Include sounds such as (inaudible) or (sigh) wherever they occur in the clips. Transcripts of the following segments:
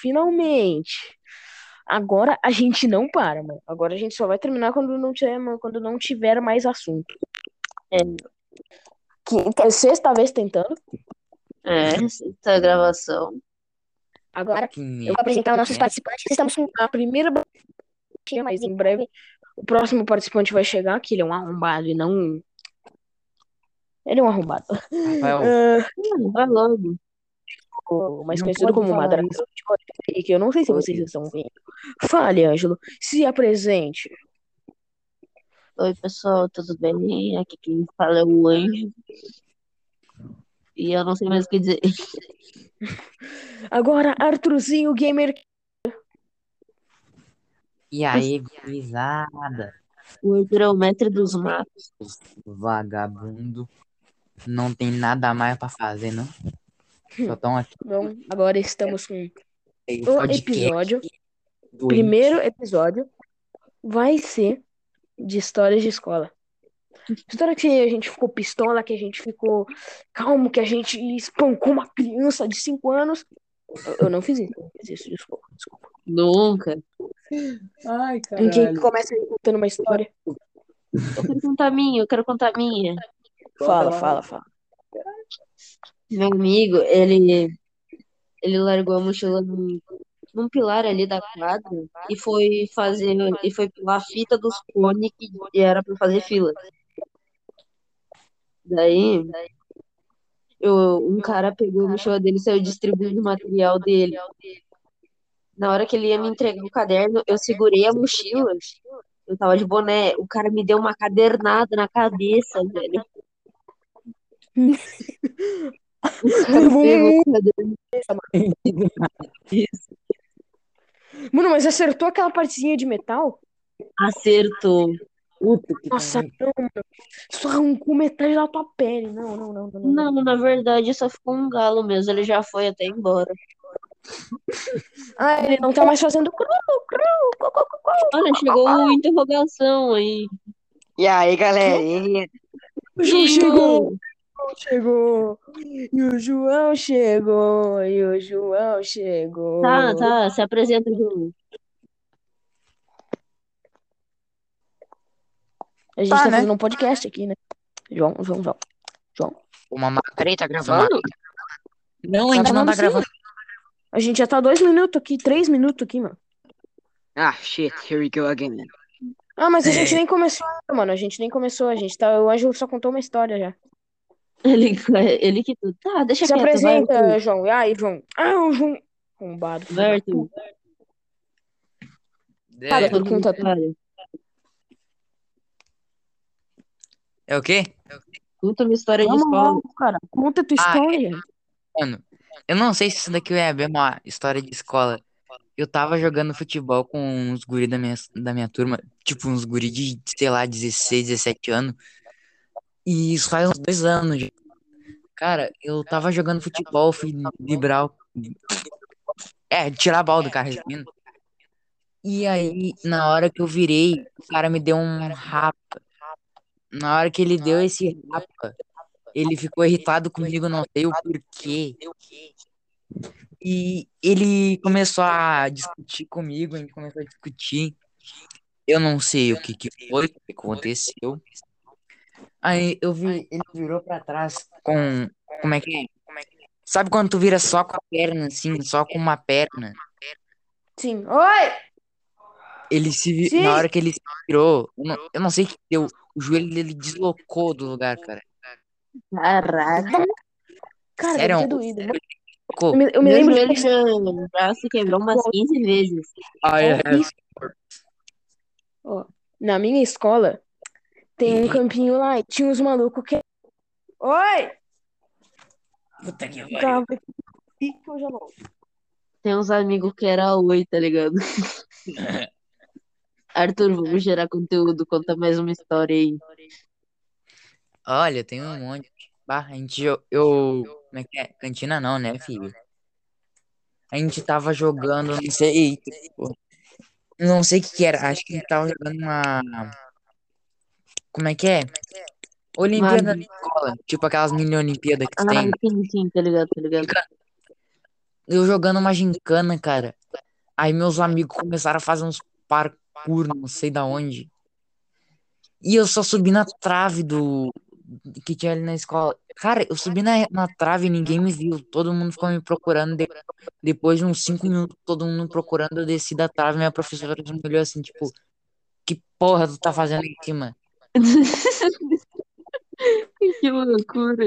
finalmente. Agora a gente não para, mano. Agora a gente só vai terminar quando não tiver, quando não tiver mais assunto. É. Que, que- sexta vez tentando. É, essa gravação. Agora eu vou apresentar os nossos participantes. Estamos com a primeira mas em breve o próximo participante vai chegar, que ele é um arrombado e não. Ele é um arrombado. Rafael, Ah, Vai logo. Mais Não conhecido como Madrasta Rodrigo, que eu não sei se vocês estão vendo. Fale, Ângelo. Se apresente. Oi, pessoal, tudo bem? Aqui quem fala é o Anjo. E eu não sei mais o que dizer. (laughs) Agora, Arthurzinho Gamer. e aí, gurizada? O Arthur é o mestre dos matos. Vagabundo. Não tem nada mais pra fazer, não? Só tão aqui. (laughs) Bom, agora estamos com o podcast episódio. doente. Primeiro episódio vai ser de histórias de escola. História que a gente ficou pistola, que a gente ficou calmo, que a gente espancou uma criança de 5 anos. Eu, eu não fiz isso, não fiz isso, desculpa, desculpa. Nunca. Ai, Em quem começa aí contando uma história? Eu quero contar a minha, eu quero contar a minha. Fala, fala, fala. Meu amigo, ele, ele largou a mochila num, num pilar ali da quadra e foi fazer, e foi pular a fita dos cones que era pra fazer fila. Daí, eu, um cara pegou a mochila dele e saiu distribuindo o material dele. Na hora que ele ia me entregar o caderno, eu segurei a mochila. Eu tava de boné. O cara me deu uma cadernada na cabeça, velho. (laughs) (laughs) Mano, mas acertou aquela partezinha de metal? Acertou. Puta que Nossa, pariu. não, mano. Só arrancou metade da tua pele. Não, não, não, não. não. Não, na verdade só ficou um galo mesmo. Ele já foi até embora. Ah, ele não tá mais fazendo cru, cru, cu, cu, cu, cu. Olha, chegou uma interrogação aí. E aí, galerinha? Chegou. Chegou. E o João chegou. E o João chegou. Tá, tá, se apresenta, João. A gente Tá, tá, né? fazendo um podcast aqui, né? João, João, João. João. Uma ma- Peraí, tá gravando? Não, ainda não tá sim. gravando. A gente já tá dois minutos aqui, três minutos aqui, mano. Ah, shit, here we go again. Ah, mas a gente nem começou mano. A gente nem começou. A gente tá. O Ângelo só contou uma história já. Ele, ele que tudo. Tá, deixa Se quieto, vai, apresenta, Arthur. João. E aí, João? Ah, o João. Arrombado. Vai, Arthur. Fala, É, tu. Cara, é o quê? Conta uma história de Vamos escola. logo, cara. Conta tua Ah, história. Mano, eu não sei se isso daqui é bem uma história de escola. Eu tava jogando futebol com uns guri da minha, da minha turma, tipo uns guri de, sei lá, 16, 17 anos. E isso faz uns dois anos. Cara, eu tava jogando futebol, fui vibrar. É, tirar a bola do carro, resumindo. E aí, na hora que eu virei, o cara me deu um rapa. Na hora que ele deu esse rapa, ele ficou irritado comigo, não sei o porquê. E ele começou a discutir comigo, gente começou a discutir. Eu não sei o que que foi, o que aconteceu. Aí eu vi, ele virou pra trás com, como é que é? Sabe quando tu vira só com a perna, assim, só com uma perna? Sim. Oi! Ele se vi... Sim. na hora que ele se virou, eu não, eu não sei o que deu, o joelho dele deslocou do lugar, cara. Caraca. Cara, Sério, deve ter doído. Deslocou. Eu me, eu me Meu lembro joelho de já, já se quebrou umas 15 vezes. Isso. Ó, na minha escola tem um campinho lá e tinha uns malucos que. Oi! Puta que que eu já volto. Tem uns amigos que era oi, tá ligado? (laughs) Arthur, vamos gerar conteúdo. Conta mais uma história aí. Olha, tem um monte. Bah, a gente, eu, eu, como é que é? Cantina não, né, filho? A gente tava jogando, não sei, tipo, não sei o que que era, acho que a gente tava jogando uma, como é que é? Olimpíada da escola, tipo aquelas mini Olimpíadas que Ah, tem. sim, sim, tá ligado, tá ligado. eu jogando uma gincana, cara. Aí meus amigos começaram a fazer uns parkour, não sei da onde. E eu só subi na trave do que tinha ali na escola. Cara, eu subi na, na trave e ninguém me viu. Todo mundo ficou me procurando. De- depois de uns cinco minutos, todo mundo procurando, eu desci da trave. Minha professora me olhou assim, tipo, que porra tu tá fazendo aqui, mano? (laughs) Que loucura.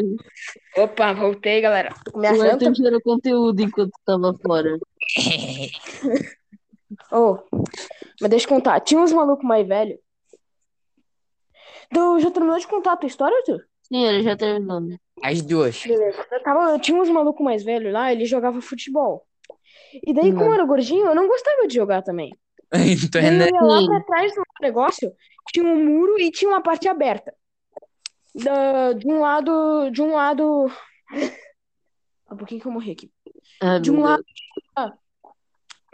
Opa, voltei, galera. Tô com minha O janta. Arthur gerou conteúdo enquanto tava fora. (laughs) Oh, mas deixa eu contar. Tinha uns malucos mais velhos. Tu já terminou de contar a tua história, Arthur? Sim, ele já terminou. né? As duas. Beleza. Eu tava, tinha uns malucos mais velhos lá, ele jogava futebol. E daí, Hum. como eu era gordinho, eu não gostava de jogar também. (laughs) Então, Daí eu né? ia lá pra trás do negócio, tinha um muro e tinha uma parte aberta. Da, de um lado, de um lado. Um pouquinho que eu morri aqui. Ah, De um lado Deus.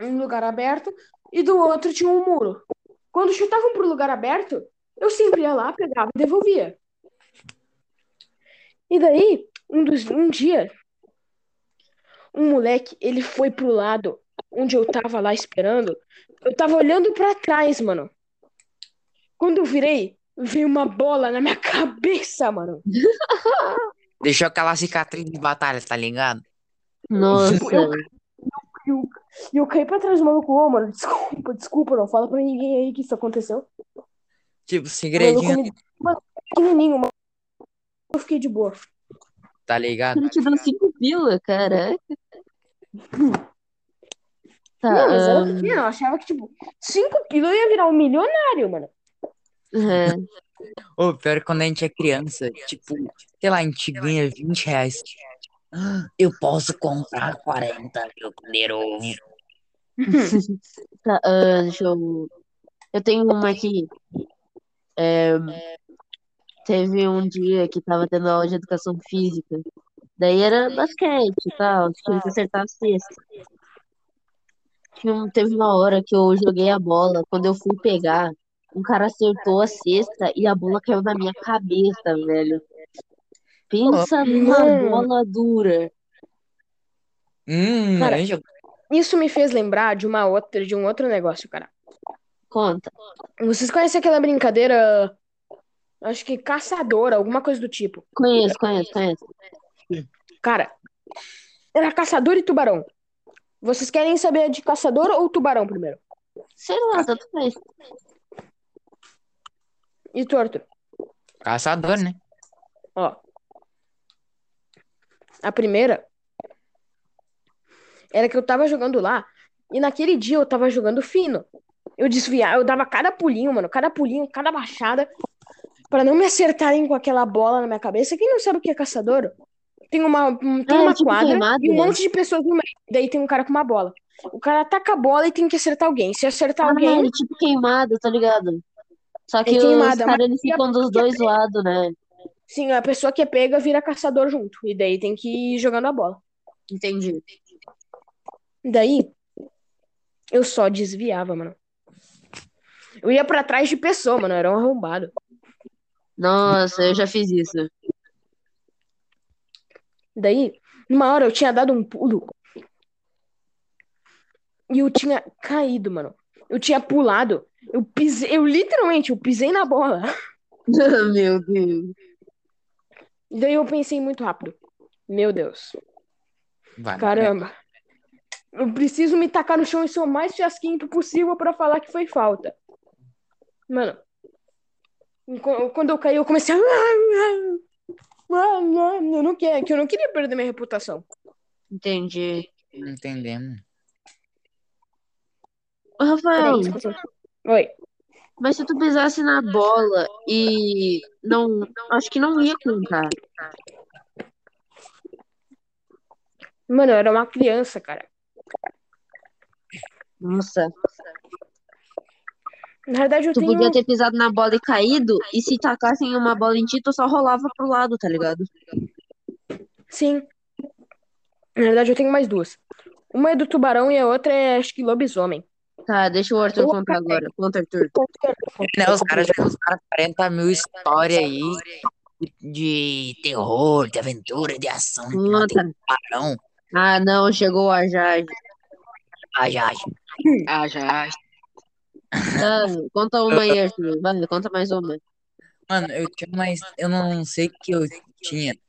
um lugar aberto e do outro tinha um muro. Quando chutavam pro lugar aberto, eu sempre ia lá, pegava e devolvia. E daí, um, dos, um dia, um moleque, ele foi pro lado onde eu tava lá esperando. Eu tava olhando pra trás, mano. Quando eu virei, veio uma bola na minha (laughs) cabeça, mano. Deixou aquela cicatriz de batalha, tá ligado? Nossa. eu- E eu, e eu caí pra trás do maluco, ô, mano, desculpa, desculpa, não fala pra ninguém aí que isso aconteceu. Tipo, segredinho, maluco Mano, pequenininho, mano. Eu fiquei de boa. tá ligado? Ele te deu cinco pila, caraca. Tá, Não, mas era ahn, pequeno, eu achava que, tipo, 5 quilos eu ia virar um milionário, mano. É. Ô, pior que quando a gente é criança, tipo, sei lá, a gente ganha 20 reais. Ah, Eu posso comprar 40 mil Kinder Ovo. Tá, ahn, deixa eu. Eu tenho uma aqui. É, teve um dia que tava tendo aula de educação física. Daí era basquete e tal, tinha que acertar a cesta. Tinha teve uma hora que eu joguei a bola. Quando eu fui pegar, um cara acertou a cesta e a bola caiu na minha cabeça, velho. Pensa numa Mano. bola dura. Hum, Cara. Isso me fez lembrar de uma outra, de um outro negócio, cara. Conta. Vocês conhecem aquela brincadeira, acho que caçadora, alguma coisa do tipo. Conheço, conheço, conheço. Cara, era caçador e tubarão. Vocês querem saber de caçador ou tubarão primeiro? Sei lá, tanto faz. E tu, Arthur? Caçador, né? Ó. A primeira era que eu tava jogando lá e naquele dia eu tava jogando fino. Eu desviava, eu dava cada pulinho, mano, cada pulinho, cada baixada pra não me acertarem com aquela bola na minha cabeça. Quem não sabe o que é caçador? Tem uma, um- tem É, uma tipo quadra queimada. e um monte de pessoas no meio. Daí tem um cara com uma bola. O cara ataca a bola e tem que acertar alguém. Se acertar Ah, alguém, é tipo queimada, tá ligado? Só que os queimada, caras eles ficam dos dois lados, né? sim, a pessoa que é pega vira caçador junto. E daí tem que ir jogando a bola. Entendi. Daí, eu só desviava, mano. Eu ia pra trás de pessoa, mano. Era um arrombado. Nossa, eu já fiz isso. Daí, numa hora eu tinha dado um pulo. E eu tinha caído, mano. Eu tinha pulado. Eu pisei, eu literalmente, eu pisei na bola. (laughs) Meu Deus. E daí eu pensei muito rápido. Meu Deus. Vai, Caramba. Eu preciso me tacar no chão e ser o mais fiasquento possível pra falar que foi falta. Mano. Quando eu caí, eu comecei a. Eu não queria, que eu não queria perder minha reputação. Entendi. Entendemos. Ô, Rafael, Peraí. Oi. mas se tu pisasse na bola e não. Acho que não ia contar. Mano, eu era uma criança, cara. Nossa. Na verdade, eu Tu tenho. podia ter pisado na bola e caído, e se tacassem uma bola em ti, tu só rolava pro lado, tá ligado? Sim. Na verdade, eu tenho mais duas. Uma é do tubarão e a outra é, acho que, lobisomem. Tá, deixa o Arthur contar agora. Conta, Arthur. Né, os caras já usaram 40 mil histórias aí de, terror, de aventura, de ação, de. Ah, não, chegou a Jade. Ai, ai. Ah, já. Ah, conta uma aí, Arthur. Vai, conta mais uma. Mano, eu tinha mais. Eu não sei o que eu tinha. Eu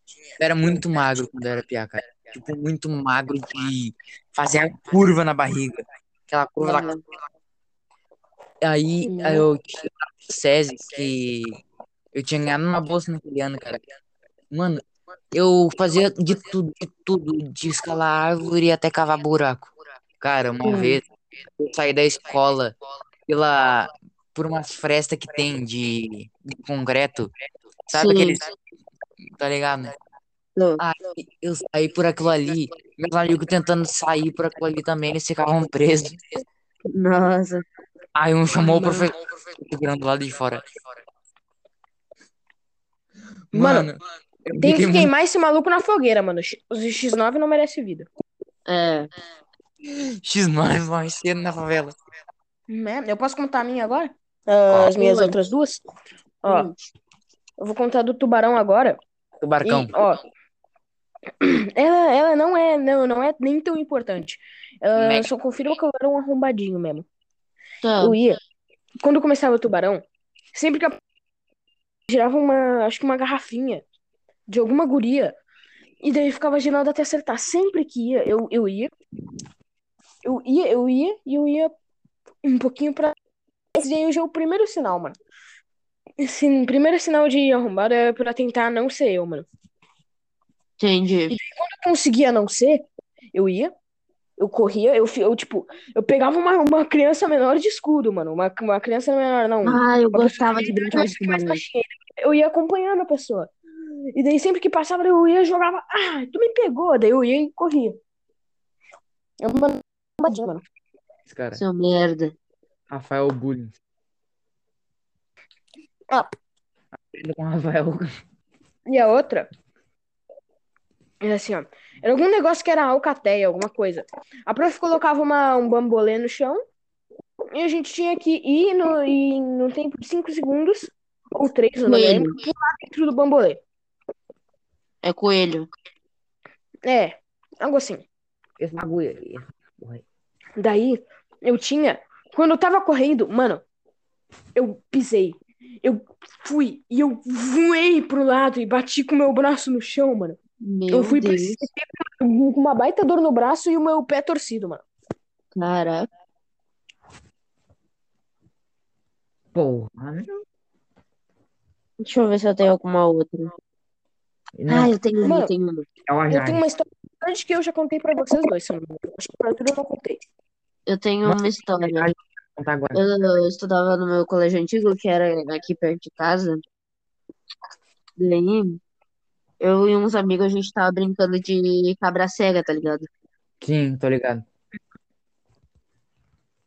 era muito magro quando eu era piá, cara. Tipo, muito magro de fazer a curva na barriga. Aquela curva lá. Aí, eu tinha SESI, que eu tinha ganhado uma bolsa naquele ano, cara. Mano, eu fazia de tudo, de tudo, de escalar árvore até cavar buraco. Cara, uma Hum. vez eu saí da escola pela, por umas frestas que tem de, de concreto. Sabe Sim. aqueles. Tá ligado, né? Aí eu saí por aquilo ali. Meus amigos tentando sair por aquilo ali também, eles ficavam presos. Nossa. Aí um chamou o professor segurando lá de fora. Mano, Mano, Tem que queimar esse maluco na fogueira, mano. Os X9 não merece vida. É. muito X9 mais cedo na favela. Né? Eu posso contar a minha agora? Ah, As minhas Pode. outras duas? Ó, Hum. eu vou contar do tubarão agora. Do barcão. E, ó, ela, ela não é, não, não é nem tão importante. Ela Mega. só confirma que eu era um arrombadinho mesmo. Tá. Eu ia, quando começava o tubarão, sempre que eu girava uma, acho que uma garrafinha de alguma guria, e daí ficava girando até acertar. Sempre que ia, eu, eu ia, eu ia, eu ia, e eu ia um pouquinho pra. Esse aí já é o primeiro sinal, mano. Esse primeiro sinal de arrombado é pra tentar não ser eu, mano. Entendi. eu conseguia não ser, eu ia, eu corria, eu, eu tipo, eu pegava uma, uma criança menor de escudo, mano. Uma, uma criança menor, não. Ah, eu uma gostava de brincar de mais, baixinha. Eu ia acompanhando a pessoa. E daí sempre que passava, eu ia e jogava. Ah, tu me pegou. Daí eu ia e corria. É uma arrombadinha, mano. Esse cara. Seu merda. Rafael Bullying. Ah. Aprenda com o Rafael. E a outra era assim, ó. Era algum negócio que era alcateia, alguma coisa. A prof colocava uma, um bambolê no chão e a gente tinha que ir no, e no tempo de 5 segundos, ou 3, eu não me lembro, pular dentro do bambolê. É coelho. É, algo assim. Esse bagulho aí. Daí, eu tinha. Quando eu tava correndo, mano, eu pisei. Eu fui e eu voei pro lado e bati com o meu braço no chão, mano. Meu eu fui Deus. com uma baita dor no braço e o meu pé torcido, mano. Caraca. Porra. Deixa eu ver se eu tenho alguma outra. Não, Ah, eu tenho uma, eu tenho uma. é o Eu tenho uma história grande que eu já contei pra vocês dois, se eu não. Acho que pra Arthur eu não contei. Eu tenho uma história. Eu estudava no meu colégio antigo, que era aqui perto de casa. Daí, eu e uns amigos, a gente tava brincando de cabra cega, tá ligado? Sim, tô ligado.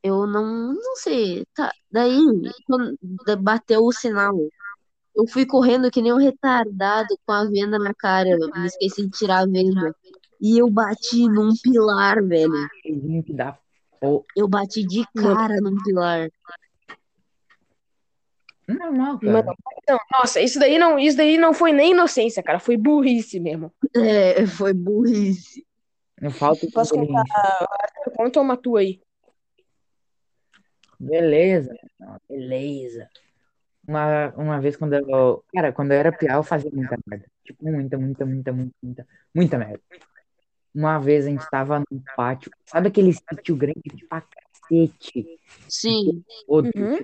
Eu não, não sei. Tá. Daí, quando bateu o sinal, eu fui correndo que nem um retardado com a venda na cara. Eu me esqueci de tirar a venda. E eu bati num pilar, velho. Eu bati de cara num pilar. Normal, Mano, cara. não, nossa, isso daí não, isso daí não foi nem inocência, cara. Foi burrice mesmo. É, foi burrice. Não falta Posso contar? conta uma tua aí. Beleza. Beleza. Uma, uma vez quando eu. Cara, quando eu era piá, eu fazia muita merda. Tipo, muita, muita, muita, muita, muita, muita merda. Uma vez a gente tava num pátio. Sabe aquele sítio grande pra cacete? Sim. Outro. Uhum.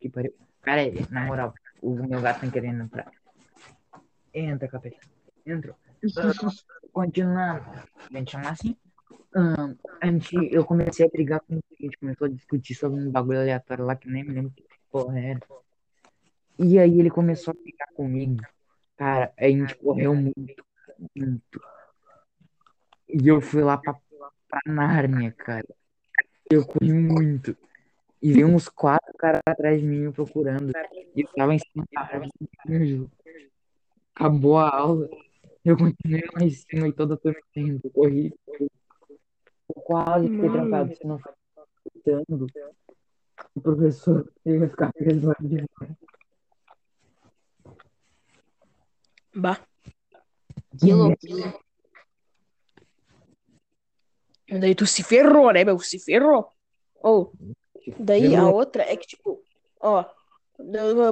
Que pariu. Cara, na moral, o meu gato tá querendo entrar. Entra, capeta. Entra. (laughs) Ah, Continuando. A gente chama assim. Ah, a gente, eu comecei a brigar com ele. A gente começou a discutir sobre um bagulho aleatório lá que nem me lembro que porra era. E aí ele começou a brigar comigo. Cara, a gente correu muito, muito. E eu fui lá pra, pra Nárnia, cara. Eu corri muito. E veio uns quatro caras atrás de mim me procurando. E eu tava em cima da árvore. juro. Acabou a aula. Eu continuei lá em cima e toda a turma saindo. Corri. Eu quase fiquei trancado, se não fosse gritando. O professor ia ficar preso lá de fora. Bah. Que loucura. Daí tu se ferrou, né, meu? Se ferrou. Ou, daí a outra é que, tipo, ó.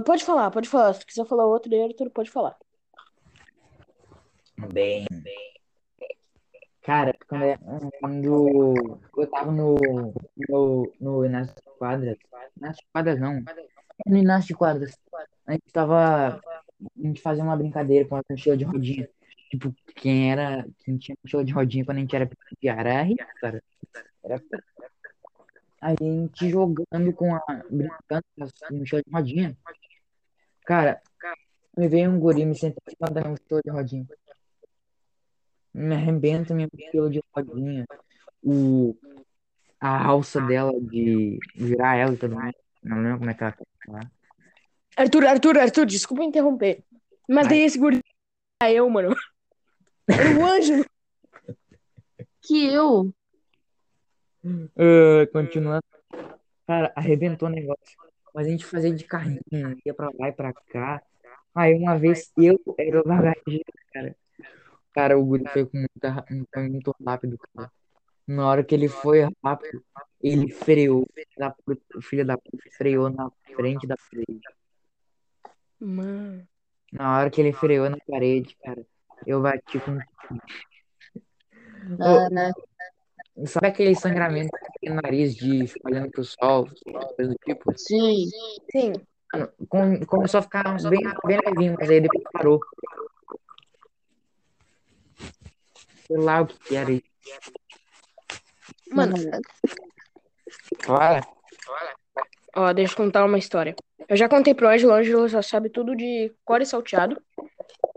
Pode falar, pode falar. Se tu quiser falar outra, daí Arthur pode falar. Bem. Cara, quando, eu tava no, no, no Inácio de Quadras, Inácio de Quadras não, no Inácio de Quadras, a gente tava, a gente fazia uma brincadeira com a mochila de rodinha, tipo, quem era, quem tinha mochila de rodinha quando a gente era pequeno, era rico, cara, era Aí a gente jogando com a, brincando com a mochila de rodinha, cara, me veio um guri, me sentou em cima da minha mochila de rodinha, me arrebenta minha mochila de rodinha, o, a alça dela de virar ela e tudo mais. Não lembro como é que ela tá. Arthur, Arthur, Arthur, desculpa interromper. Mas daí esse guri era eu, mano. (laughs) Era o Ângelo. Que eu. Ah, continuando. Cara, arrebentou o negócio. Mas a gente fazia de carrinho, ia pra lá e pra cá. Aí uma vez eu era o bagageiro, cara. Cara, o guri foi com muita, muito rápido, cara. Na hora que ele foi rápido, ele freou. O filho da puta freou na frente da parede. Mano. Na hora que ele freou na parede, cara, eu bati com. Caraca. Sabe aquele sangramento no nariz de ficar olhando pro sol, coisa do tipo? Sim. Sim. Mano, com- começou a ficar bem, bem levinho, mas aí depois parou. Sei lá o que que era isso. Mano, Fala. ó, deixa eu contar uma história. Eu já contei pro Ângelo, o Ângelo já sabe tudo de core salteado.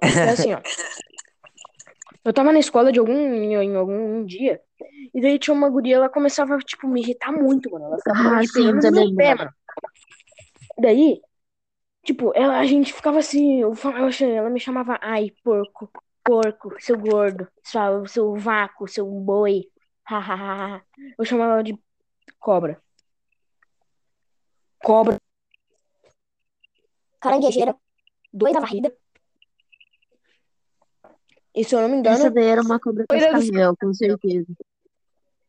É assim, ó. Eu tava na escola de algum, em, algum um dia, e daí tinha uma guria, ela começava, tipo, me irritar muito, mano. Ela ficava Ah, me sim, no meu pé, mano. Daí, tipo, ela, a gente ficava assim, eu, ela me chamava, ai, porco, porco, seu gordo, seu, seu vácuo, seu boi, (laughs) hahaha. Eu chamava ela de cobra. Cobra. Caranguejeira. Doida varrida. E se eu não me engano, Essa daí era uma cobra cascavel, com certeza.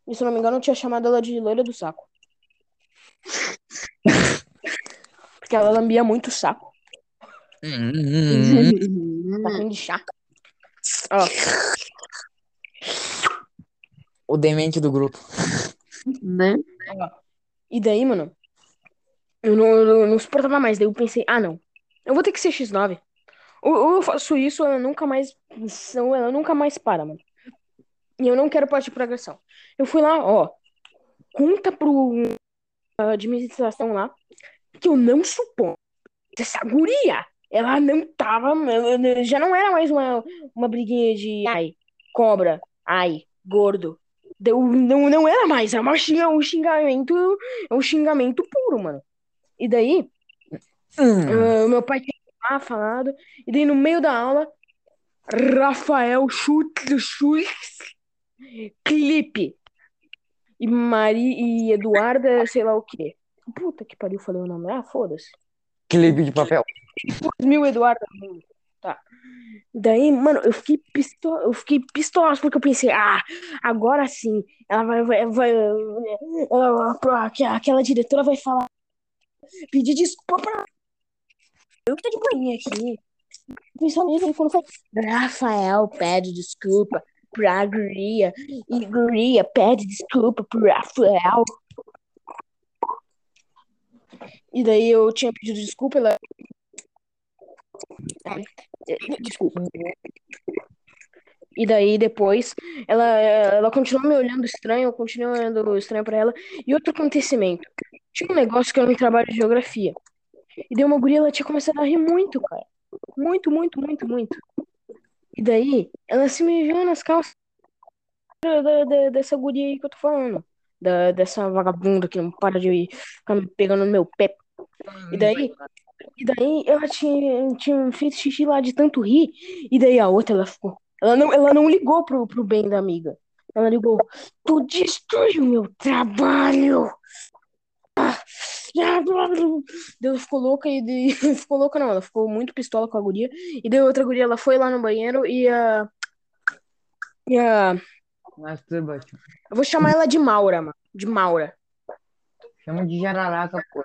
e se eu não me engano, eu tinha chamado ela de loira do saco. (laughs) Porque ela lambia muito o saco. Hum, Saquinho de chá. Ó, O demente do grupo. né? e daí, mano, eu não, eu não suportava mais. Daí eu pensei, ah, não. Eu vou ter que ser X9. Ou, eu faço isso, ou ela nunca mais. Ou ela nunca mais para, mano. E eu não quero partir por agressão. Eu fui lá, ó. Conta pro a administração lá que eu não suporto essa guria. Ela não tava. Já não era mais uma, uma briguinha de ai, cobra, ai, gordo. Deu, não, não era mais, era uma xinga, um xingamento, um xingamento puro, mano. E daí, Hum. ah, meu pai falado, e daí no meio da aula, Rafael Schultz, Clipe e Mari e Eduarda, sei lá o quê. Puta que pariu, falei o nome. Ah, foda-se. Clipe de papel. Mil Eduarda. Tá. Daí, mano, eu fiquei pistola, eu fiquei pistola porque eu pensei, ah, agora sim, ela vai, vai, vai ela- aquela diretora vai falar, pedir desculpa pra eu que tô de boinha aqui. Pensando nisso, quando foi Rafael pede desculpa pra Guria e Guria pede desculpa pro Rafael. E daí eu tinha pedido desculpa, ela Desculpa. E daí depois ela, ela continuou me olhando estranho, eu continuei olhando estranho pra ela. E outro acontecimento. Tinha um negócio que era um trabalho de geografia. E daí uma guria, ela tinha começado a rir muito, cara. Muito, muito, muito, muito. E daí ela se mijou nas calças da, da- dessa guria aí que eu tô falando. Da, dessa vagabunda que não para de ficar me pegando no meu pé. E daí, e daí ela tinha, tinha feito xixi lá de tanto rir. E daí a outra, ela ficou. Ela não, ela não ligou pro, pro bem da amiga. Ela ligou. Tu destruiu meu trabalho! (laughs) Ela ficou louca e daí, (laughs) ficou louca não, ela ficou muito pistola com a guria. E daí outra guria, ela foi lá no banheiro e a. E a. Masturba-te. Eu vou chamar ela de Maura, mano. De Maura. Chama de jararaca, pô.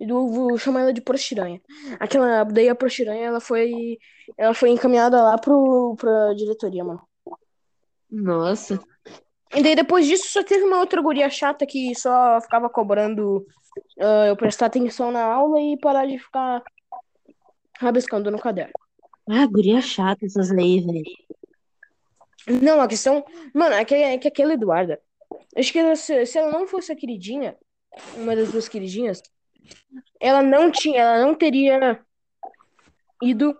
E eu vou chamar ela de Prostiranha. Aquela, daí a Prostiranha, ela foi, ela foi encaminhada lá pro, pra diretoria, mano. Nossa. E daí depois disso só teve uma outra guria chata que só ficava cobrando ah, eu prestar atenção na aula e parar de ficar rabiscando no caderno. Ah, guria chata essas aí, velho. Não, a questão. Mano, é que, é que aquela Eduarda. Acho que ela, se, se ela não fosse a queridinha, uma das duas queridinhas, ela não tinha, ela não teria ido.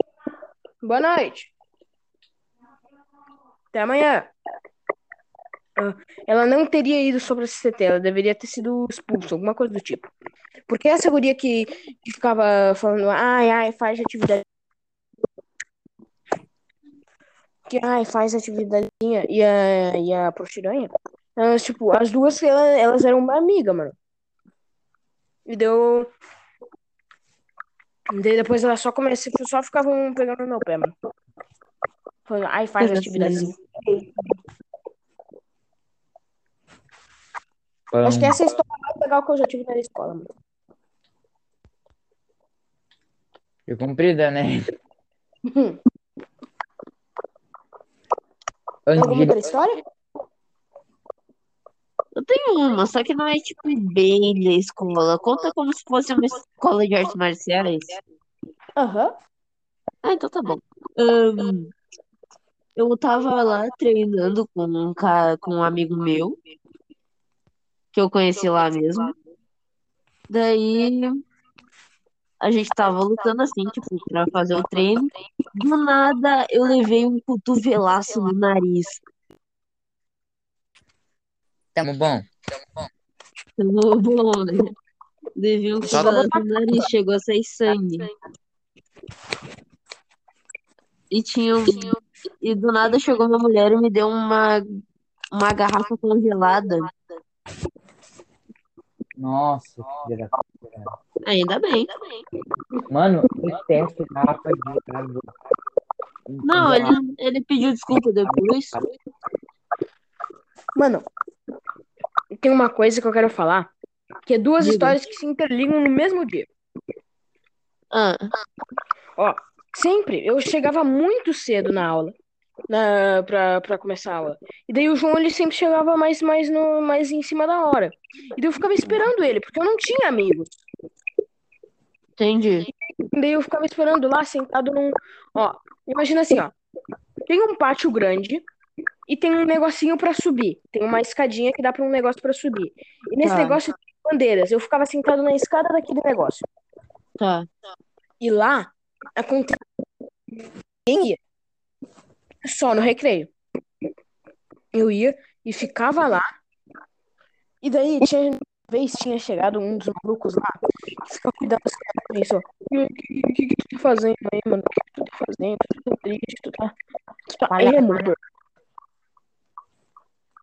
Boa noite. Até amanhã. Ah, Ela não teria ido sobre a CCT, ela deveria ter sido expulsa, alguma coisa do tipo. Porque essa guria que, que ficava falando, ai, ai, faz atividade. Que, ai, faz atividadezinha. E a, e a prostiranha, elas, tipo, as duas, ela- elas eram uma amiga, mano. E deu. Daí depois elas só começaram, só ficavam pegando no meu pé, mano. Falando, ai, faz atividadezinha. Acho que essa é a história mais legal que eu já tive na escola, mano. E comprida, né? (laughs) Alguma outra história? Eu tenho uma, só que não é tipo bem da escola. Conta como se fosse uma escola de artes marciais. Aham. Ah, então tá bom. Ahn, eu tava lá treinando com um, ca- com um amigo meu, que eu conheci lá mesmo. Daí a gente tava lutando assim, tipo, pra fazer o treino. Do nada eu levei um cotovelaço no nariz. Tamo bom. Tamo bom, né? Levei um cotovelaço no nariz, chegou a sair sangue. E tinha um... E do nada chegou uma mulher e me deu uma, uma garrafa congelada. Nossa, filha da. Ainda bem. Mano, detesto garrafa de água. Não, ele, ele pediu desculpa depois. Mano, tem uma coisa que eu quero falar, que é duas Diga. histórias que se interligam no mesmo dia. Ah, Ó, sempre eu chegava muito cedo na aula, na, pra, pra começar a aula. E daí o João, ele sempre chegava mais, mais, no, mais em cima da hora. E daí eu ficava esperando ele, porque eu não tinha amigos. entendi. E daí eu ficava esperando lá, sentado num... Ó, imagina assim, ó. Tem um pátio grande e tem um negocinho pra subir. Tem uma escadinha que dá pra um negócio pra subir. E nesse Tá. negócio tem bandeiras. Eu ficava sentado na escada daquele negócio. Tá. E lá acontece ninguém ia. Só no recreio. Eu ia e ficava lá. E daí tinha uma vez tinha chegado um dos malucos lá que ficava cuidando das crianças. Pensou, o que, que, que tu tá fazendo aí, mano? O que, tu tá fazendo? Tu tá triste, tu tá. Tu tá emo, bro.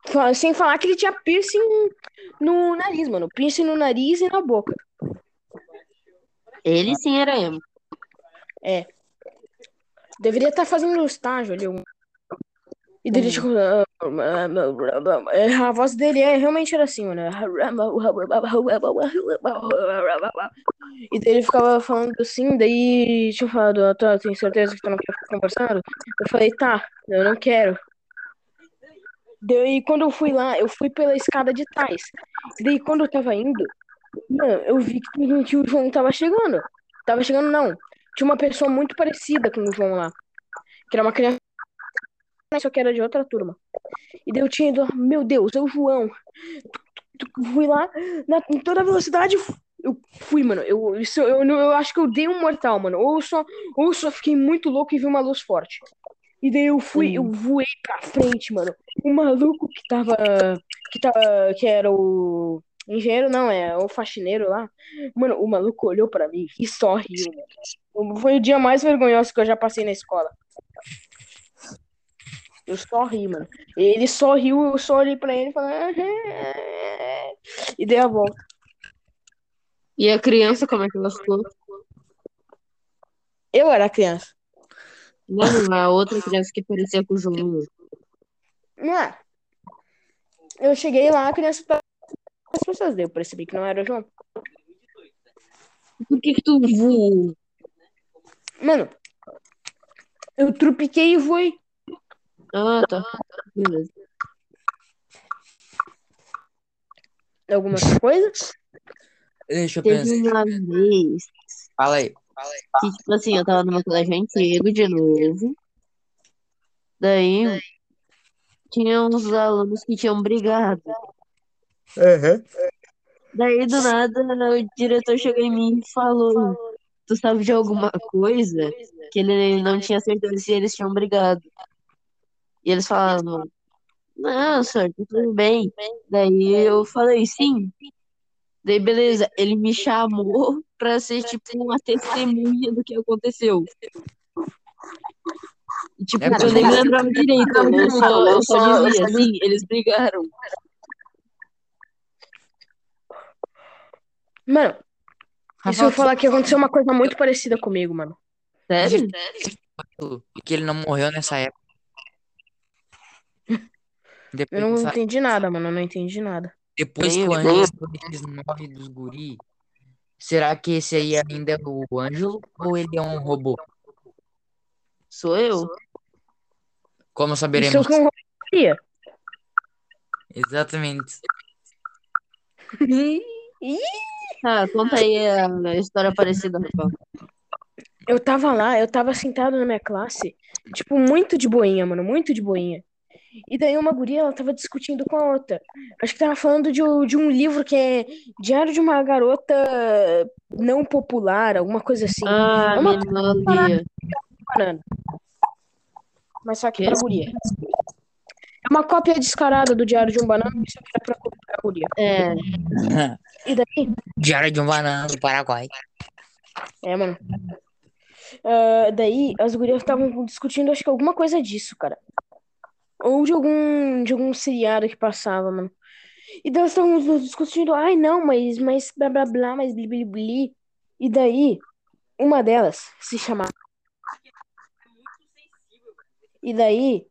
Fa- Sem falar que ele tinha piercing no nariz, mano. Piercing no nariz e na boca. Ele sim era emo. Deveria estar fazendo um estágio ali. um- E dele, tipo, ah, é, a voz dele é realmente era assim, mano. E daí ele ficava falando assim, daí tinha falado, ah, tá, tem certeza que tu não quer ficar conversando? Eu falei, tá, eu não quero. Daí quando eu fui lá, eu fui pela escada de trás. E daí quando eu tava indo, mano, eu vi que, que o João tava chegando. Tava chegando, não. Tinha uma pessoa muito parecida com o João lá. Que era uma criança, só que era de outra turma. E daí eu tinha ido, meu Deus, é o João. Fui lá, na, em toda velocidade, eu fui, mano. Eu, isso, eu, eu, acho que eu dei um mortal, mano. Ou só, ou só fiquei muito louco e vi uma luz forte. E daí eu fui, eu voei pra frente, mano. O maluco que tava. Que tava. Que era o. Engenheiro não, é o faxineiro lá. Mano, o maluco olhou pra mim e só riu, mano. Foi o dia mais vergonhoso que eu já passei na escola. Eu só ri, mano. Ele só riu, eu só olhei pra ele e falei. "Ah", E dei a volta. E a criança, como é que ela ficou? Eu era criança. Não, a outra criança que parecia com o João. Ah, Eu cheguei lá, a criança as pessoas. Eu percebi que não era o João. Por que que tu voou? Mano, eu trupiquei e voei. Ah, tá. Beleza. Alguma outra coisa? Deixa eu Teve pensar. uma vez Fala aí. que, tipo assim, eu tava numa colégio antigo de novo. Daí tinha uns alunos que tinham brigado. Daí, do nada, o diretor chegou em mim e falou: Tu sabe de alguma coisa? Que ele não tinha certeza se eles tinham brigado. E eles falavam: Não, senhor, tá tudo bem. Daí eu falei: Sim. Daí, beleza, ele me chamou (laughs) pra ser, tipo, uma testemunha do que aconteceu. E, tipo, É eu nem lembrava direito. Eu só, eu só dizia: Sim, eles brigaram. Mano, e se eu falar que aconteceu uma coisa muito parecida comigo, mano? Sério? que ele não morreu nessa época. (laughs) Eu Depois, não dessa- entendi nada, mano. Eu não entendi nada. depois que o eu. Ângelo nove dos guri, será que esse aí ainda é o Ângelo ou ele é um robô? Sou eu. Como Isso saberemos? que eu queria. Exatamente. (laughs) Tá, conta aí a história parecida, Rafael. Eu tava lá, eu tava sentado na minha classe, tipo, muito de boinha, mano, muito de boinha. E daí uma guria, ela tava discutindo com a outra. Acho que tava falando de, um- de um livro que é Diário de uma Garota Não Popular, alguma coisa assim. Ah, É uma menina Lia. banana. Mas só que Quê? pra guria. É uma cópia descarada do Diário de um Banana, só que era pra, guria. É, (laughs) E daí, Diário de um banana do Paraguai. É, mano. Ah, daí, as gurias estavam discutindo, acho que alguma coisa disso, cara. Ou de algum, de algum seriado que passava, mano. E daí elas estavam discutindo, ai, não, mas, mas blá blá blá, mas bli bli bli. E daí, uma delas se chamava. E daí,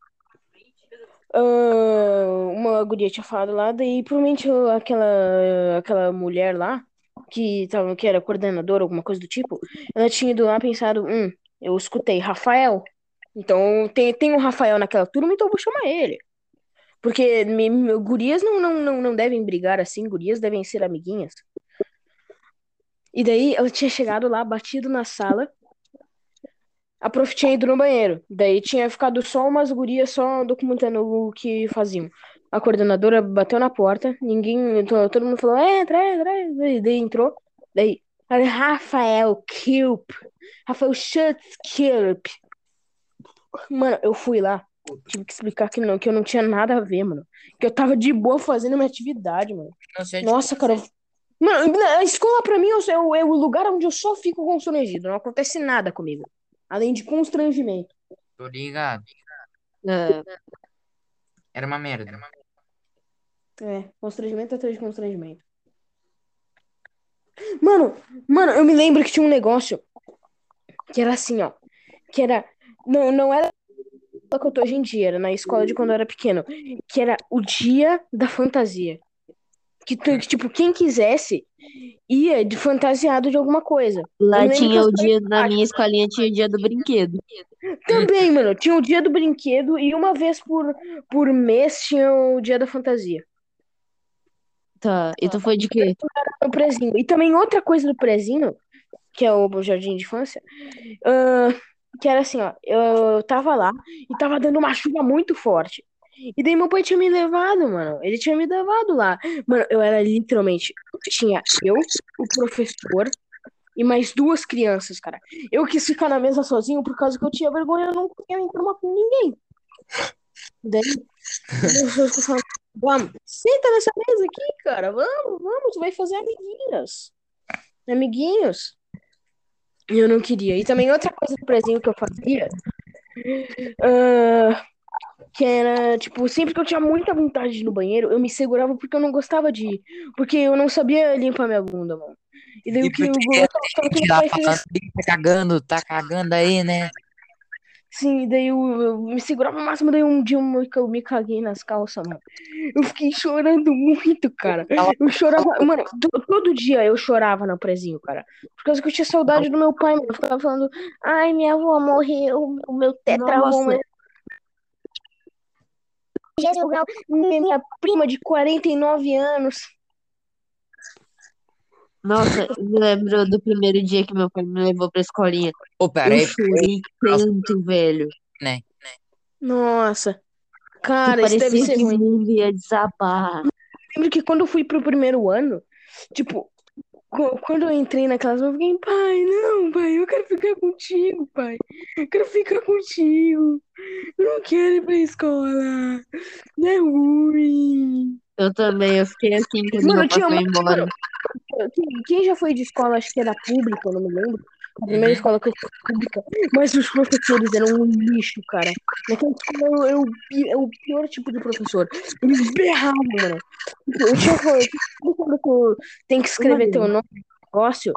ah, uma guria tinha falado lá, daí provavelmente aquela, aquela mulher lá, que, tava, que era coordenadora, alguma coisa do tipo, ela tinha ido lá pensado, hum, eu escutei Rafael. Então tem, tem um Rafael naquela turma, então eu vou chamar ele. Porque me- me- gurias não, não, não, não devem brigar assim, gurias devem ser amiguinhas. E daí ela tinha chegado lá, batido na sala. A prof tinha ido no banheiro. Daí tinha ficado só umas gurias só documentando o que faziam. A coordenadora bateu na porta, ninguém. to- Todo mundo falou, entra, entra, entra. E daí entrou. Daí, Rafael Kilp. Rafael Schutz Kilp. Mano, eu fui lá. Tive que explicar que não, que eu não tinha nada a ver, mano. Que eu tava de boa fazendo minha atividade, mano. Sei Nossa, cara. Mano, a escola pra mim é o, é o lugar onde eu só fico constrangido. Não acontece nada comigo. Além de constrangimento. Tô ligado. é, Era uma merda. É, constrangimento atrás de constrangimento. Mano, mano, eu me lembro que tinha um negócio que era assim, ó. Que era. Não, não era a que eu tô hoje em dia, era na escola de quando eu era pequeno. Que era o dia da fantasia. Que, tipo, quem quisesse ia de fantasiado de alguma coisa. lá tinha o dia, na minha escolinha tinha o dia do brinquedo. Também, mano, tinha o dia do brinquedo e uma vez por, por mês tinha o dia da fantasia. Tá, e tu foi de quê? No prezinho. E também outra coisa do prezinho, que é o jardim de infância, ah, que era assim, ó, eu tava lá e tava dando uma chuva muito forte. E daí meu pai tinha me levado, mano. Ele tinha me levado lá. Mano, eu era literalmente. Tinha eu, o professor e mais duas crianças, cara. Eu quis ficar na mesa sozinho por causa que eu tinha vergonha, eu não queria enturmar com ninguém. Daí, vamos, senta nessa mesa aqui, cara. Vamos, vamos, vai fazer amiguinhas. Amiguinhos. E eu não queria. E também outra coisa do prezinho que eu fazia. ah, que era, tipo, sempre que eu tinha muita vontade de ir no banheiro, eu me segurava porque eu não gostava de ir. Porque eu não sabia limpar minha bunda, mano. E daí E o que eu gostava que meu lá pai falando, tá cagando, tá cagando aí, né? Sim, daí eu, eu me segurava o máximo, daí um dia eu, eu me caguei nas calças, mano. Eu fiquei chorando muito, cara. Eu chorava, mano, to- todo dia eu chorava no prezinho, cara. Por causa que eu tinha saudade do meu pai, mano. Eu ficava falando, ai, minha avó morreu, o meu Nossa. morreu. Minha prima de 49 anos. Nossa, eu me lembro do primeiro dia que meu pai me levou pra escolinha. Ô, Eu peraí, chorei tanto, velho. Nossa. Que Cara, isso deve ser que ruim. ia desabar. lembro que quando eu fui pro primeiro ano, tipo, quando eu entrei na classe, eu fiquei, pai, não, pai, eu quero ficar contigo, pai. Eu quero ficar contigo. Eu não quero ir pra escola. Não é ruim. Eu também, eu fiquei assim quando Mano, pai tinha uma- embora. Quem, já foi de escola, acho que era pública, eu não me lembro. A primeira Uhum. escola que eu fui pública. Mas os professores eram um lixo, cara. Naquela escola eu, eu, é o pior tipo de professor. Eles berravam, mano. Tipo, Eu tinha. Quando tem que escrever teu nome no negócio?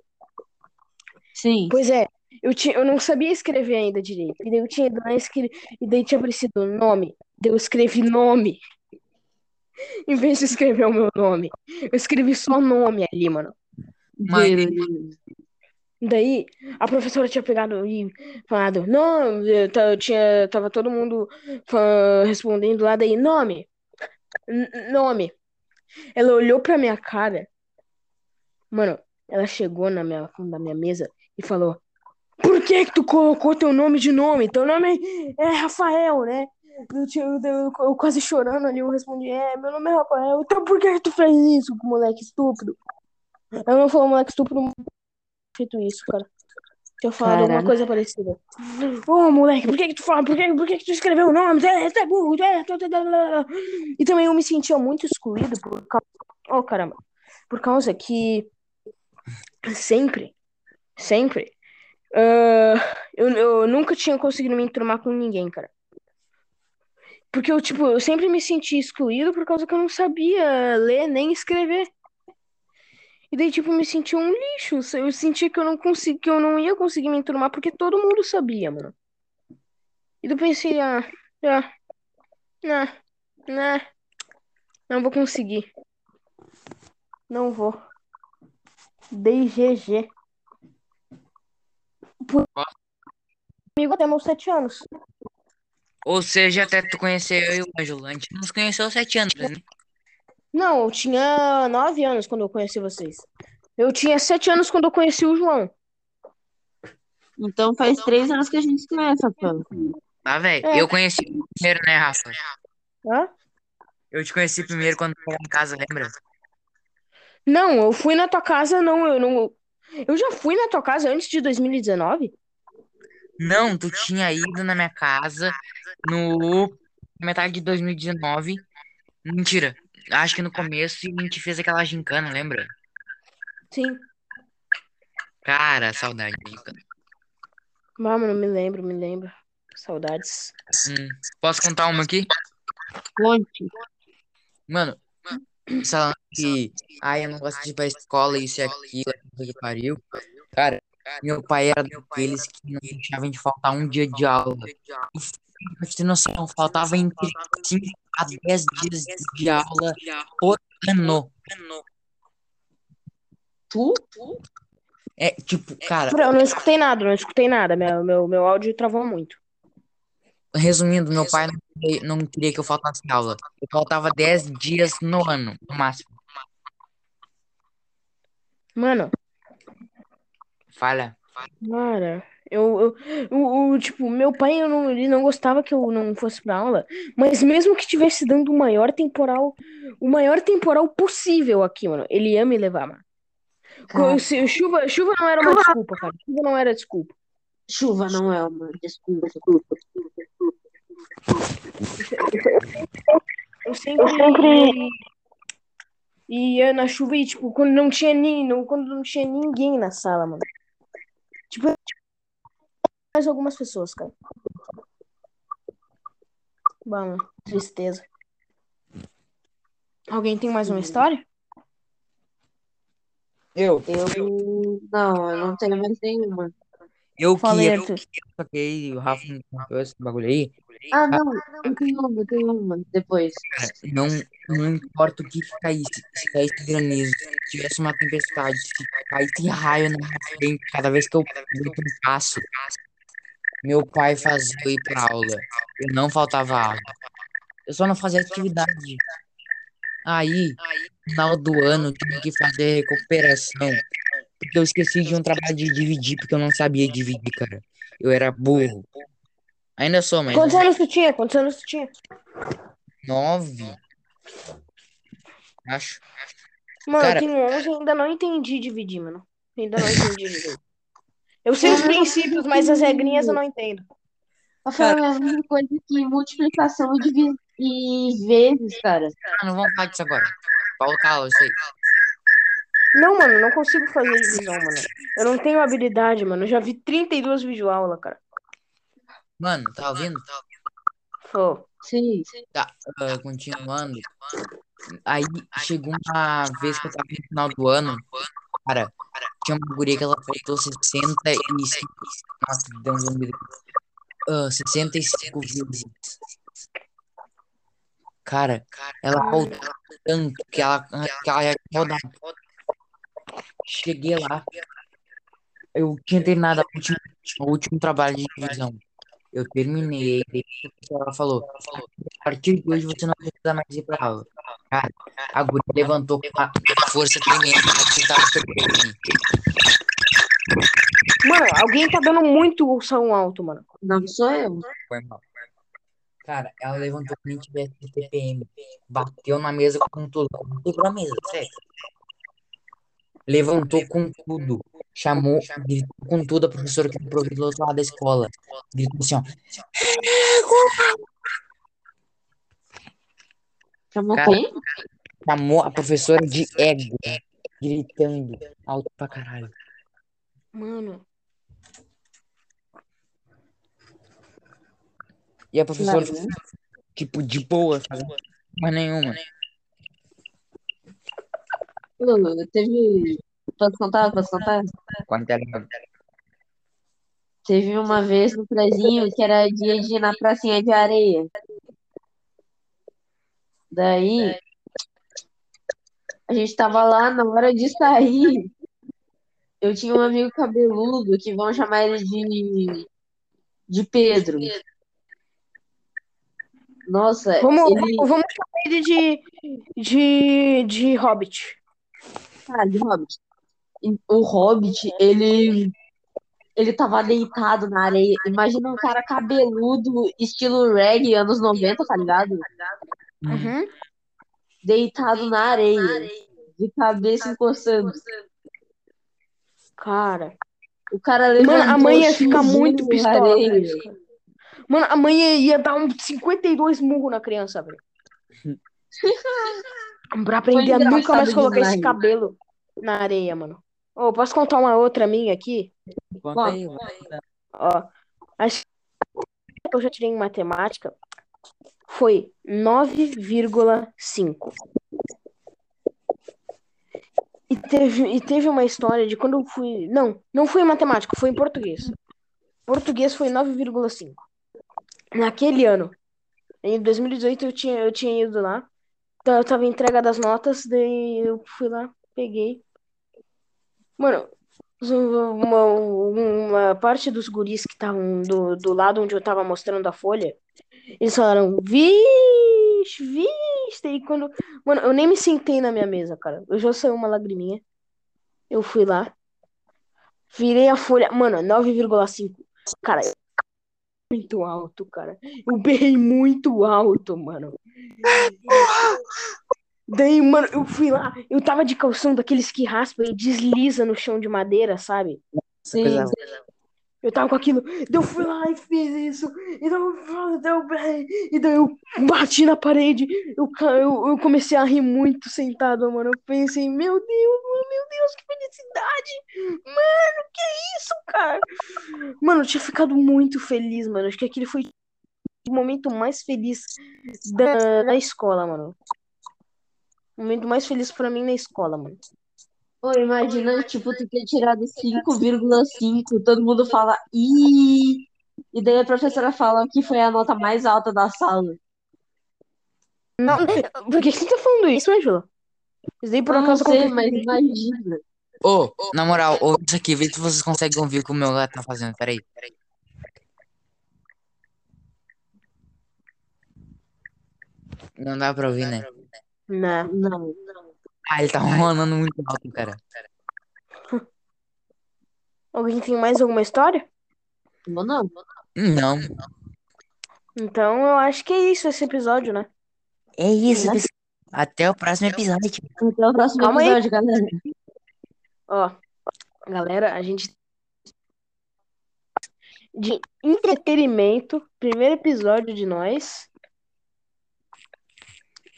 Sim. Pois é, eu, tinha, eu não sabia escrever ainda direito. E daí eu tinha ido lá e daí tinha aparecido nome. Daí eu escrevi nome. (laughs) Em vez de escrever o meu nome. Eu escrevi só nome ali, mano. Mas-. Daí a professora tinha pegado e falado, não, eu tinha, tava todo mundo respondendo lá, daí, nome, N- nome. Ela olhou pra minha cara, mano, ela chegou na minha, na minha mesa e falou, por que que tu colocou teu nome de nome? Teu nome é Rafael, né? Eu, eu, eu- eu quase chorando ali, eu respondi, é, meu nome é Rafael, então por que tu fez isso, moleque estúpido? Ela não falou moleque estúpido, mas feito isso, cara. Tinha falado alguma coisa parecida. Ô, moleque, por que que tu fala? Por que, por que que tu escreveu o nome? Tu é, tu é burro, tu é... tu- tu- tu-. E também eu me sentia muito excluído por causa... Oh, caramba. Por causa que sempre, sempre, ah, eu, eu nunca tinha conseguido me enturmar com ninguém, cara. Porque eu, tipo, eu sempre me senti excluído por causa que eu não sabia ler nem escrever. E daí, tipo, me sentia um lixo. Eu sentia que eu não consegui, que eu não ia conseguir me enturmar porque todo mundo sabia, mano. E daí eu pensei, ah, ah, nah, nah, não vou conseguir. Não vou. Dei GG. Por... Comigo até meus sete anos. Ou seja, até tu conhecer eu e o Ângelo. A gente nos conheceu há sete anos, né? Não, eu tinha nove anos quando eu conheci vocês. Eu tinha sete anos quando eu conheci o João. Então faz três anos que a gente se conhece, Rafael. Tá, velho? É. Eu conheci primeiro, né, Rafa? Hã? Eu te conheci primeiro quando era em casa, lembra? Não, eu fui na tua casa, não, eu não. Eu já fui na tua casa antes de 2019? Não, tu tinha ido na minha casa no metade de 2019. Mentira. Acho que no começo e a gente fez aquela gincana, lembra? Sim. Cara, saudade de gincana. Mano, me lembro, me lembro. Saudades. Hum, posso contar uma aqui? Conte. Mano, falando que, ai, eu não gosto de ir pra escola, isso e aquilo, que pariu. Cara, meu pai era daqueles que não deixava a gente faltar um dia de aula. E, pra te ter noção, faltava entre 5 a 10 dias de aula por ano. Tu? É, tipo, cara, Eu não escutei nada, não escutei nada. Meu, meu, meu áudio travou muito. resumindo, meu pai não queria, não queria que eu faltasse aula. Eu faltava 10 dias no ano, no máximo. Mano, Falha. cara, eu, eu, o, o, tipo, meu pai, eu não, ele não gostava que eu não fosse pra aula, mas mesmo que tivesse dando o maior temporal, o maior temporal possível aqui, mano, ele ia me levar, mano. Cara, Se- chuva, chuva não era uma desculpa, cara. Chuva não era desculpa. chuva não é uma desculpa. Eu sempre ia na chuva e, tipo, quando não tinha ni, não, quando não tinha ninguém na sala, mano. Tipo, mais algumas pessoas, cara. Mano, tristeza. Alguém tem mais uma história? Eu, Eu não, eu não tenho mais nenhuma. Eu Fala aí, que só que aí o Rafa me contou esse bagulho aí. Ah, não, eu tenho uma, eu tenho uma depois. Cara, não, não importa o que caísse, se caísse granizo, se tivesse uma tempestade, se caísse raio na minha frente, cada vez que eu dei um passo, meu pai fazia eu ir pra aula. Eu não faltava aula. Eu só não fazia atividade. Aí, no final do ano, eu tive que fazer recuperação. Porque eu esqueci de um trabalho de dividir, porque eu não sabia dividir, cara. Eu era burro. Ainda sou, mas Quantos anos tu tinha? Quantos anos tu tinha? nove. Acho. Mano, Cara- eu tenho 11 e ainda não entendi dividir, mano. Ainda não entendi dividir. Eu sei os princípios, mas as regrinhas eu não entendo. Rafael, é a mesma coisa que multiplicação e, divi- e vezes, cara. Ah, não vamos falar disso agora. Falta aula, isso aí. Não, mano, não consigo fazer divisão, mano. Eu não tenho habilidade, mano. Eu já vi 32 videoaulas, cara. Mano, tá ouvindo? Pô. Sim. Tá, ah, continuando. Aí chegou uma vez que eu tava no final do ano, cara, tinha uma guria que ela faltou 65. Nossa, deu um zumbido. Ah, 65 vezes. Cara, ela faltou tanto que ela, que ela ia rodar. Cheguei lá. Eu tinha terminado a última- o último trabalho de divisão. Eu terminei. Ela falou: a partir de hoje você não precisa mais ir pra aula. Cara, a guria levantou com uma força tremenda. ela tentava perder. Mano, alguém tá dando muito som alto, mano. Não sou eu. Foi mal. Cara, ela levantou como se tivesse TPM. Bateu na mesa com tudo. Bateu na mesa, sério. Levantou com tudo. Chamou, gritou com tudo a professora que entrou do outro lado da escola. Gritou assim, ó. Chamou Cara, quem? Chamou a professora de ego. Gritando alto pra caralho. Mano. E a professora né? tipo, de boa, sabe? Mas nenhuma. Teve. Posso contar? Posso contar? Quando ela Teve uma vez no prezinho que era dia de ir na pracinha de areia. Daí, a gente tava lá na hora de sair. Eu tinha um amigo cabeludo que vão chamar ele de, de Pedro. Nossa, Vamos, ele. vamos chamar ele de, de, de Hobbit. Ah, de Hobbit. O Hobbit, ele. Ele tava deitado na areia. Imagina um cara cabeludo, estilo reggae, anos 90, tá ligado? Uhum. Deitado na areia, de cabeça encostando. Cara. O cara Mano, a levantou mãe ia ficar muito pistola. Mano, a mãe ia dar um 52 murros na criança, velho. (laughs) Pra aprender a nunca mais colocar esse cabelo na areia, mano. Ô, posso contar uma outra minha aqui? Conta aí. Ó, acho que eu já tirei em matemática foi 9,5. E teve, e teve uma história de quando eu fui. Não, não foi em matemática, foi em português. Português foi 9,5. Naquele ano, em 2018, eu tinha, eu tinha ido lá. Então, Eu tava entrega das notas, daí eu fui lá, peguei. Mano, uma, uma parte dos guris que estavam do, do lado onde eu tava mostrando a folha, eles falaram, vixe, vixe. E quando. Mano, eu nem me sentei na minha mesa, cara. Eu já saiu uma lagriminha. Eu fui lá. Virei a folha. Mano, 9,5. Cara, muito alto, cara. Eu berrei muito alto, mano. Daí, mano, eu fui lá. Eu tava de calção daqueles que raspa e desliza no chão de madeira, sabe? Sim. Coisa Eu tava com aquilo. Eu fui lá e fiz isso. E daí eu, daí eu bati na parede. Eu, eu, eu comecei a rir muito sentado, mano. Eu pensei, meu Deus, meu Deus, que felicidade. Mano, que isso, cara? Mano, eu tinha ficado muito feliz, mano. Acho que aquele foi o momento mais feliz da, da escola, mano. O momento mais feliz pra mim na escola, mano. Pô, imagina, tipo, tu ter tirado 5,5, todo mundo fala ih, e daí a professora fala que foi a nota mais alta da sala. Não, por que você tá falando isso, Angela? Isso daí por Eu não acaso sei, mas imagina. Ô, na moral, ouve isso aqui, vê se vocês conseguem ouvir o que o meu gato tá fazendo. Peraí, peraí. Não dá pra ouvir, né? Não. Não. Ah, ele tá rolando muito alto, cara. Alguém tem mais alguma história? Não, não. Não. Então eu acho que é isso esse episódio, né? É isso, Né? pessoal. Até o próximo episódio. Até o próximo Calma aí. episódio, galera. Ó, galera, a gente de entretenimento, primeiro episódio de nós.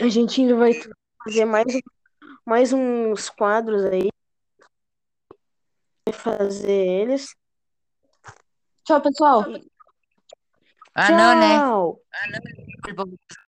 A gente ainda vai fazer mais mais uns quadros aí. Fazer eles. Tchau, pessoal. Ah, não, né? Tchau.